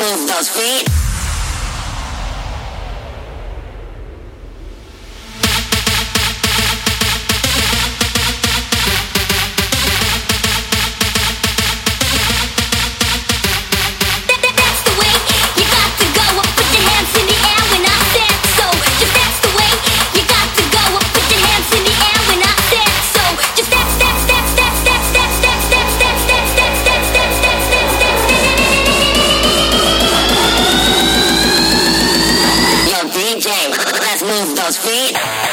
move those feet. people's feet.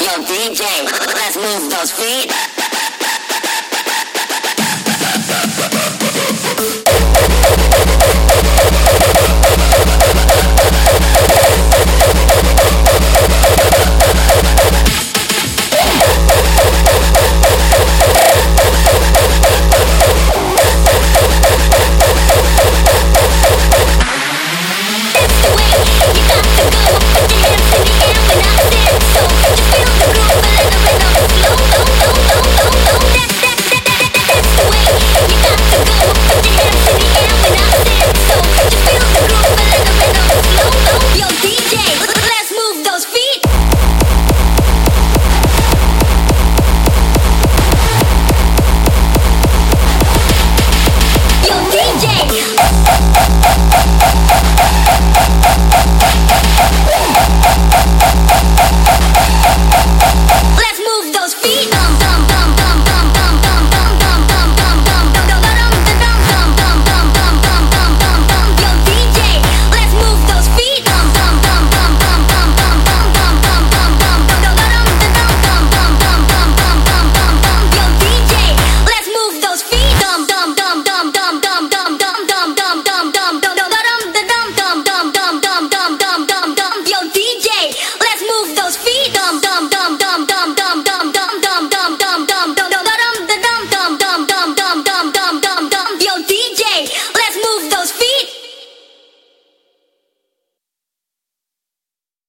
Yo, DJ, let's move those feet.